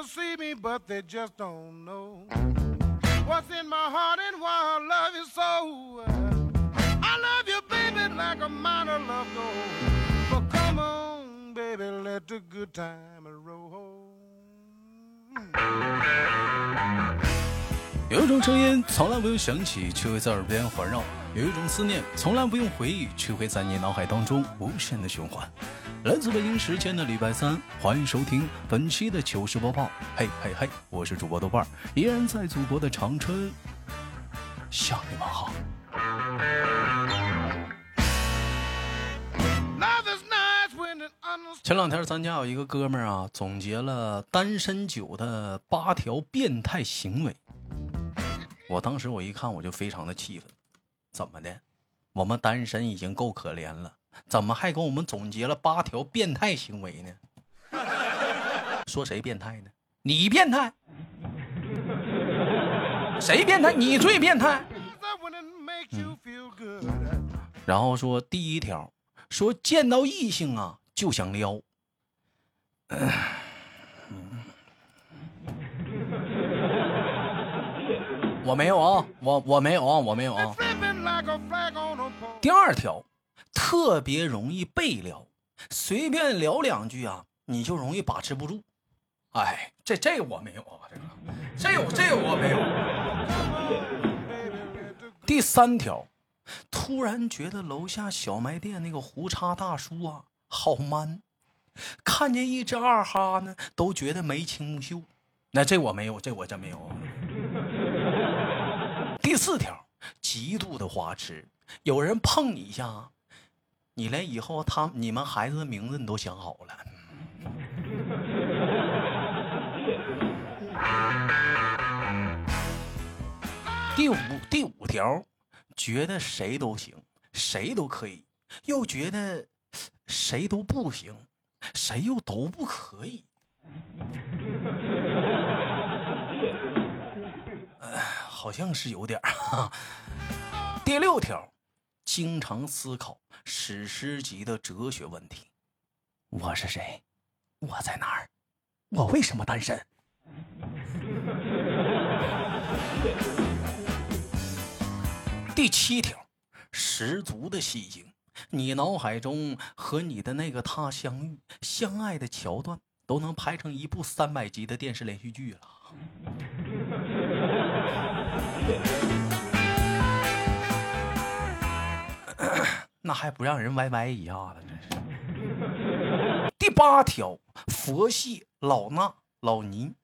to see me, but they just don't know what's in my heart and why I love you so. I love you, baby, like a miner love gold. But come on, baby, let the good time roll. 有一种声音从来不用响起，却会在耳边环绕； 有一种思念从来不用回忆，却会在你脑海当中无限的循环。来自北京时间的礼拜三，欢迎收听本期的糗事播报。嘿嘿嘿，我是主播豆瓣儿，依然在祖国的长春向你们好。前两天咱家有一个哥们儿啊，总结了单身久的八条变态行为。我当时我一看我就非常的气愤，怎么的？我们单身已经够可怜了，怎么还给我们总结了八条变态行为呢？说谁变态呢？你变态？谁变态？你最变态。嗯。然后说第一条，说见到异性啊就想撩。我没有啊，我我没有啊，我没有啊。第二条，特别容易被撩，随便聊两句啊，你就容易把持不住。哎，这这我没有啊，这个这有这我没有。第三条，突然觉得楼下小卖店那个胡茬大叔啊好 man，看见一只二哈呢都觉得眉清目秀。那这我没有，这我真没有。四条，极度的花痴，有人碰你一下，你连以后他你们孩子的名字你都想好了。第五第五条，觉得谁都行，谁都可以，又觉得谁都不行，谁又都不可以。好像是有点儿。第六条，经常思考史诗级的哲学问题：我是谁？我在哪儿？我为什么单身？第七条，十足的戏精，你脑海中和你的那个他相遇、相爱的桥段，都能拍成一部三百集的电视连续剧了。那还不让人歪歪一下子？真是。第八条，佛系老衲老倪，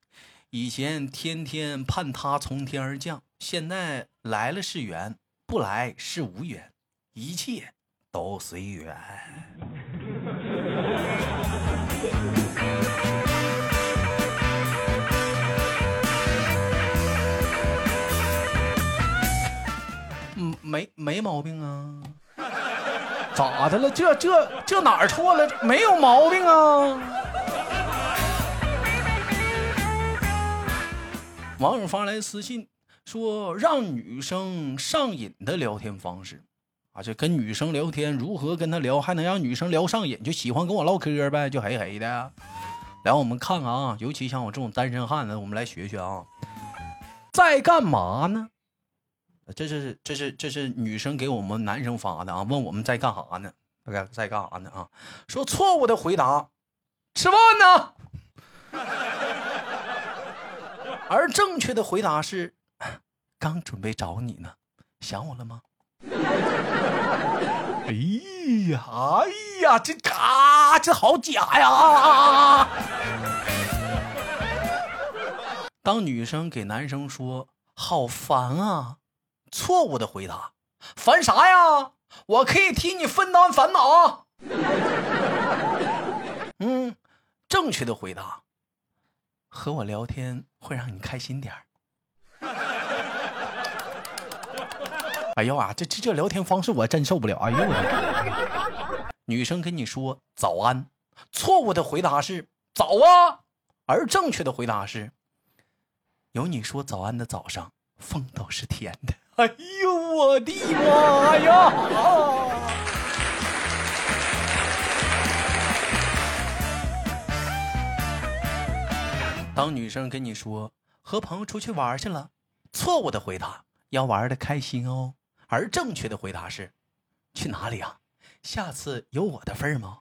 以前天天盼他从天而降，现在来了是缘，不来是无缘，一切都随缘。嗯，没没毛病啊。咋的了？这这这哪儿错了？没有毛病啊！网友发来私信说，让女生上瘾的聊天方式啊，就跟女生聊天，如何跟她聊，还能让女生聊上瘾，就喜欢跟我唠嗑呗，就嘿嘿的。来，我们看看啊，尤其像我这种单身汉子，我们来学学啊，在干嘛呢？这是这是这是女生给我们男生发的啊，问我们在干啥呢？在在干啥呢？啊，说错误的回答，吃饭呢。而正确的回答是，刚准备找你呢，想我了吗？哎呀，哎呀，这卡，这好假呀！当女生给男生说好烦啊。错误的回答，烦啥呀？我可以替你分担烦恼。嗯，正确的回答，和我聊天会让你开心点儿。哎呦啊，这这这聊天方式我真受不了。哎呦我，女生跟你说早安，错误的回答是早啊，而正确的回答是，有你说早安的早上，风都是甜的。哎呦我的妈呀！当女生跟你说和朋友出去玩去了，错误的回答要玩的开心哦，而正确的回答是去哪里啊？下次有我的份儿吗？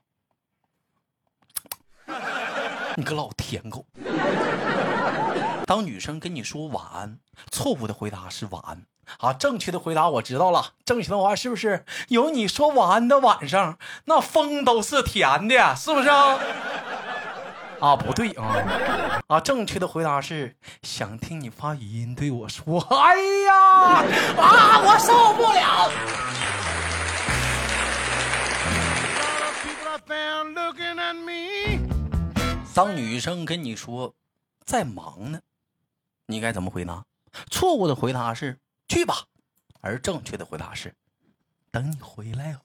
你个老舔狗！当女生跟你说晚安，错误的回答是晚安啊，正确的回答我知道了，正确的话是不是有你说晚安的晚上，那风都是甜的，是不是 啊？不对啊，啊，正确的回答是想听你发语音对我说，哎呀，啊，我受不了。当女生跟你说在忙呢，你该怎么回答？错误的回答是去吧，而正确的回答是，等你回来哦。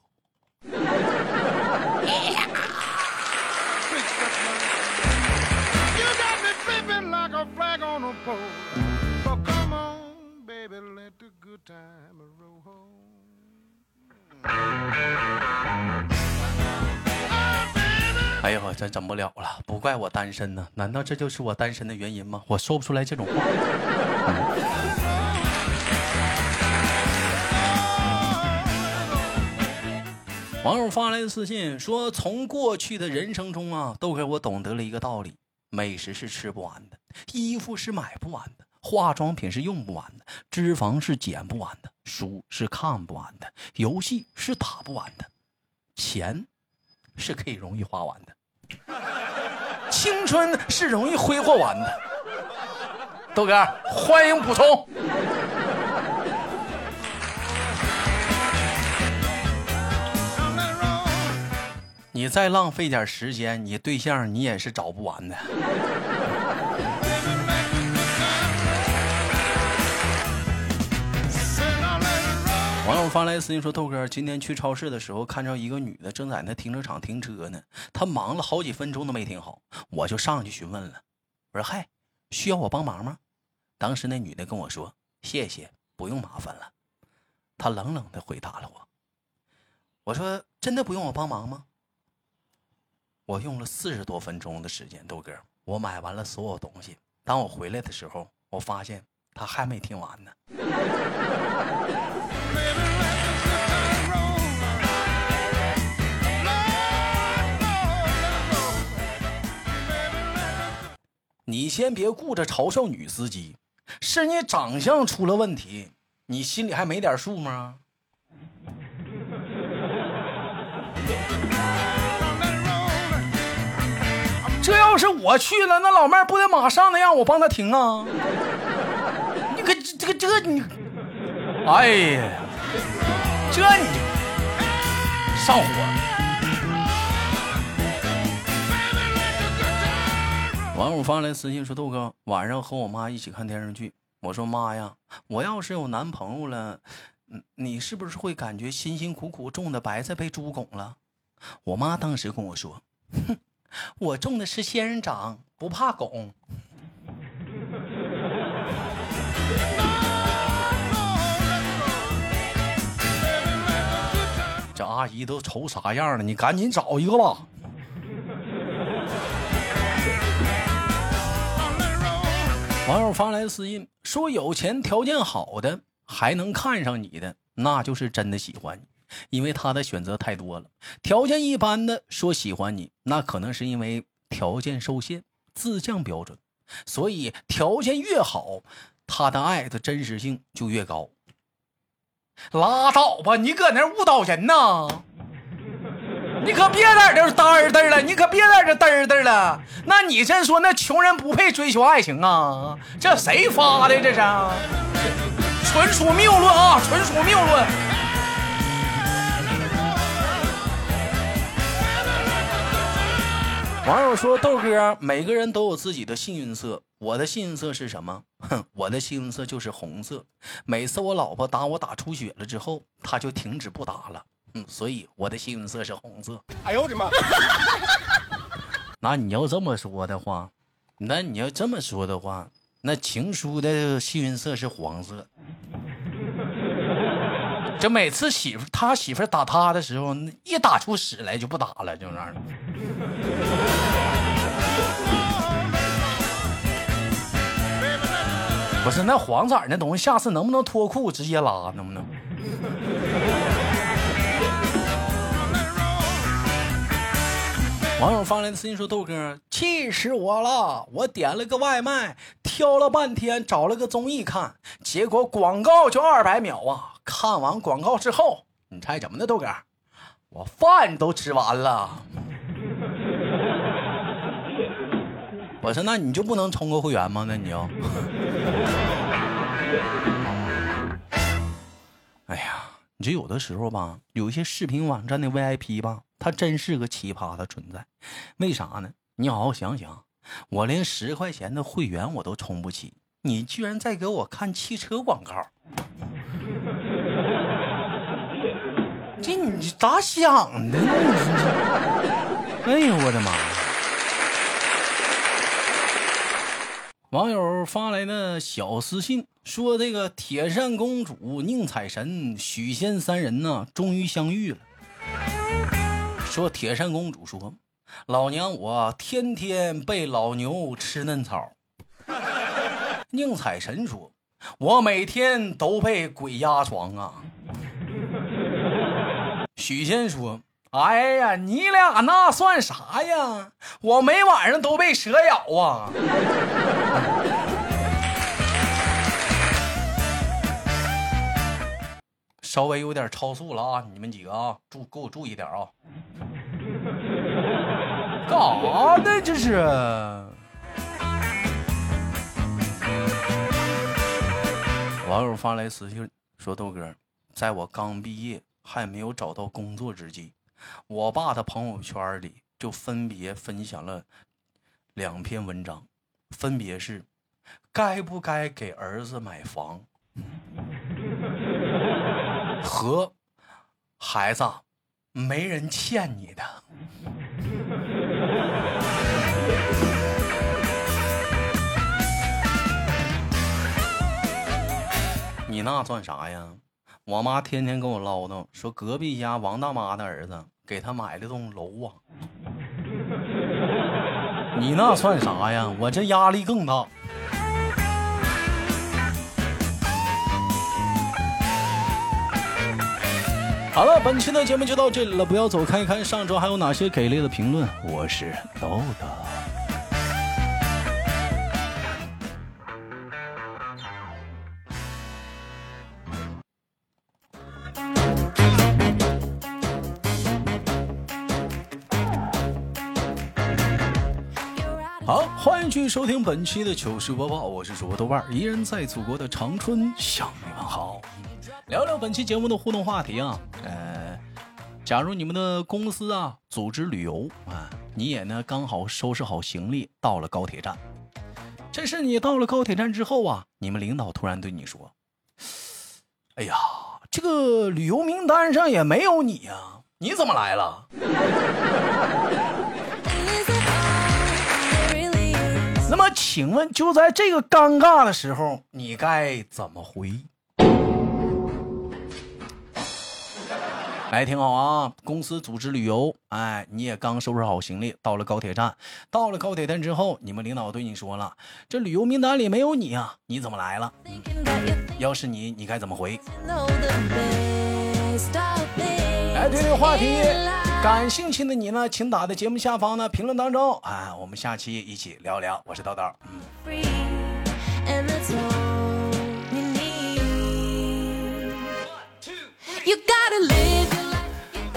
哎呦，这整不了了，不怪我单身呢，难道这就是我单身的原因吗？我说不出来这种话。网友发来的私信说：“从过去的人生中啊，都给我懂得了一个道理：美食是吃不完的，衣服是买不完的，化妆品是用不完的，脂肪是减不完的，书是看不完的，游戏是打不完的，钱是可以容易花完的，青春是容易挥霍完的。”豆哥，欢迎补充。你再浪费点时间，你对象你也是找不完的。网友发来私信说：“豆哥，今天去超市的时候，看着一个女的正在那停车场停车呢，她忙了好几分钟都没停好，我就上去询问了，我说：‘嗨，需要我帮忙吗？’当时那女的跟我说：‘谢谢，不用麻烦了。’她冷冷的回答了我。我说：‘真的不用我帮忙吗？’我用了四十多分钟的时间，豆哥，我买完了所有东西。当我回来的时候，我发现他还没听完呢。”你先别顾着嘲笑女司机，是你长相出了问题，你心里还没点数吗？这要是我去了，那老妹儿不得马上的让我帮她停啊？你可这个这你，哎呀，这你上火。网友发来私信说：“豆哥，晚上和我妈一起看电视剧。我说妈呀，我要是有男朋友了，你是不是会感觉辛辛苦苦种的白菜被猪拱了？”我妈当时跟我说：“哼，我种的是仙人掌，不怕拱。”这阿姨都愁啥样了？你赶紧找一个吧。网友发来私信说：“有钱条件好的还能看上你的，那就是真的喜欢你，因为他的选择太多了。条件一般的说喜欢你，那可能是因为条件受限，自降标准。所以条件越好，他的爱的真实性就越高。”拉倒吧，你搁那误导人呐！你可别在这嘚儿嘚了，你可别在这嘚儿嘚了。那你这说那穷人不配追求爱情啊？这谁发的？这是纯属谬论啊！纯属谬论。网友说：“豆哥，每个人都有自己的幸运色，我的幸运色是什么？哼，我的幸运色就是红色。每次我老婆打我打出血了之后，她就停止不打了。嗯，所以我的幸运色是红色。哎呦我的妈！那你要这么说的话，那你要这么说的话，那情书的幸运色是黄色。就每次媳妇他媳妇打他的时候，一打出屎来就不打了，就那样的。不是那黄色那东西，下次能不能脱裤直接拉？能不能？网友发来的私信说：“豆哥，气死我了！我点了个外卖，挑了半天找了个综艺看，结果广告就二百秒啊！看完广告之后，你猜怎么的，豆哥？我饭都吃完了。我说，那你就不能充个会员吗？那你要？哎呀，你这有的时候吧，有一些视频网站的 VIP 吧。”他真是个奇葩的存在，为啥呢？你好好想想，我连十块钱的会员我都充不起，你居然在给我看汽车广告，这你咋想的呢？哎呦我的妈！网友发来的小私信说：“这个铁扇公主、宁采臣、许仙三人呢，终于相遇了。”说铁扇公主说：“老娘我天天被老牛吃嫩草。”宁采臣说：“我每天都被鬼压床啊。”许仙说：“哎呀，你俩那算啥呀？我每晚上都被蛇咬啊。”稍微有点超速了啊！你们几个啊，注给我注意点啊！干啥呢？这是？网友发来私信说：“豆哥，在我刚毕业还没有找到工作之际，我爸的朋友圈里就分别分享了两篇文章，分别是该不该给儿子买房。”和孩子，没人欠你的。你那算啥呀？我妈天天跟我唠叨，说隔壁家王大妈的儿子给她买了栋楼啊。你那算啥呀？我这压力更大。好了，本期的节目就到这里了，不要走开，看上周还有哪些给力的评论。我是豆豆。好，欢迎继续收听本期的糗事播报，我是主播豆瓣，依然在祖国的长春向你们好。聊聊本期节目的互动话题啊，呃，假如你们的公司啊组织旅游啊，你也呢刚好收拾好行李到了高铁站，这是你到了高铁站之后啊，你们领导突然对你说：“哎呀，这个旅游名单上也没有你呀，你怎么来了？” 那么请问就在这个尴尬的时候，你该怎么回？来听好啊！公司组织旅游，哎，你也刚收拾好行李，到了高铁站。到了高铁站之后，你们领导对你说了：“这旅游名单里没有你啊，你怎么来了？”要是你，你该怎么回？来，对这个话题感兴趣的你呢，请打在节目下方的评论当中啊，我们下期一起聊聊。我是叨叨。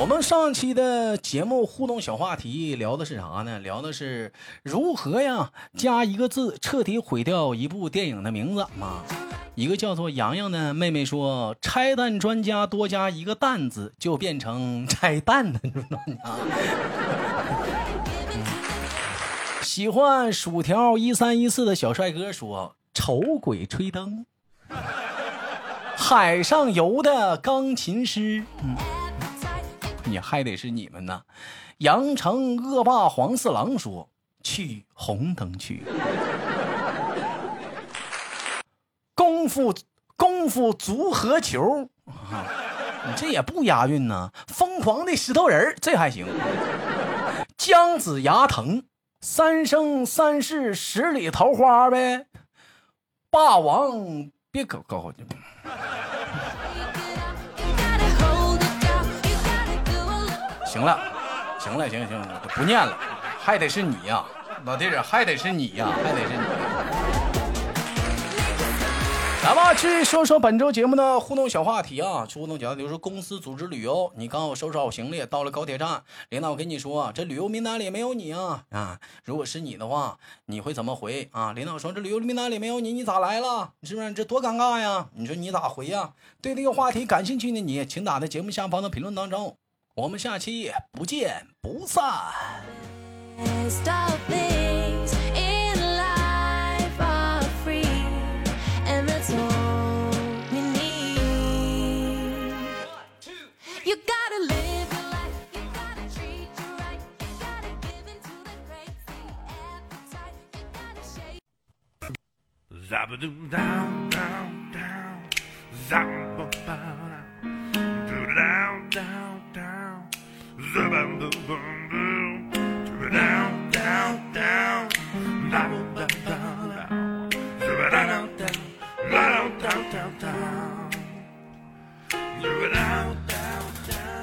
我们上期的节目互动小话题聊的是啥呢？聊的是如何呀加一个字彻底毁掉一部电影的名字嘛？一个叫做洋洋的妹妹说：“拆弹专家多加一个蛋字就变成拆弹的专家。”喜欢薯条一三一四的小帅哥说：“丑鬼吹灯，海上游的钢琴师。”嗯。你还得是你们呢，阳城恶霸黄四郎说去红灯区，功夫功夫足合球，你这也不押韵呢。疯狂的石头人这还行。姜子牙疼，三生三世十里桃花呗。霸王别搞搞了。行了，行了，行了，不念了，还得是你呀，老弟儿，还得是你呀，还得是你。来吧，去说说本周节目的互动小话题啊！互动讲的就是公司组织旅游，你刚好收拾好行李，到了高铁站，领导跟你说这旅游名单里没有你啊啊！如果是你的话，你会怎么回啊？领导说这旅游名单里没有你，你咋来了？是不是这多尴尬呀？你说你咋回呀？对这个话题感兴趣的你，请打在节目下方的评论当中。我们下期不见不散。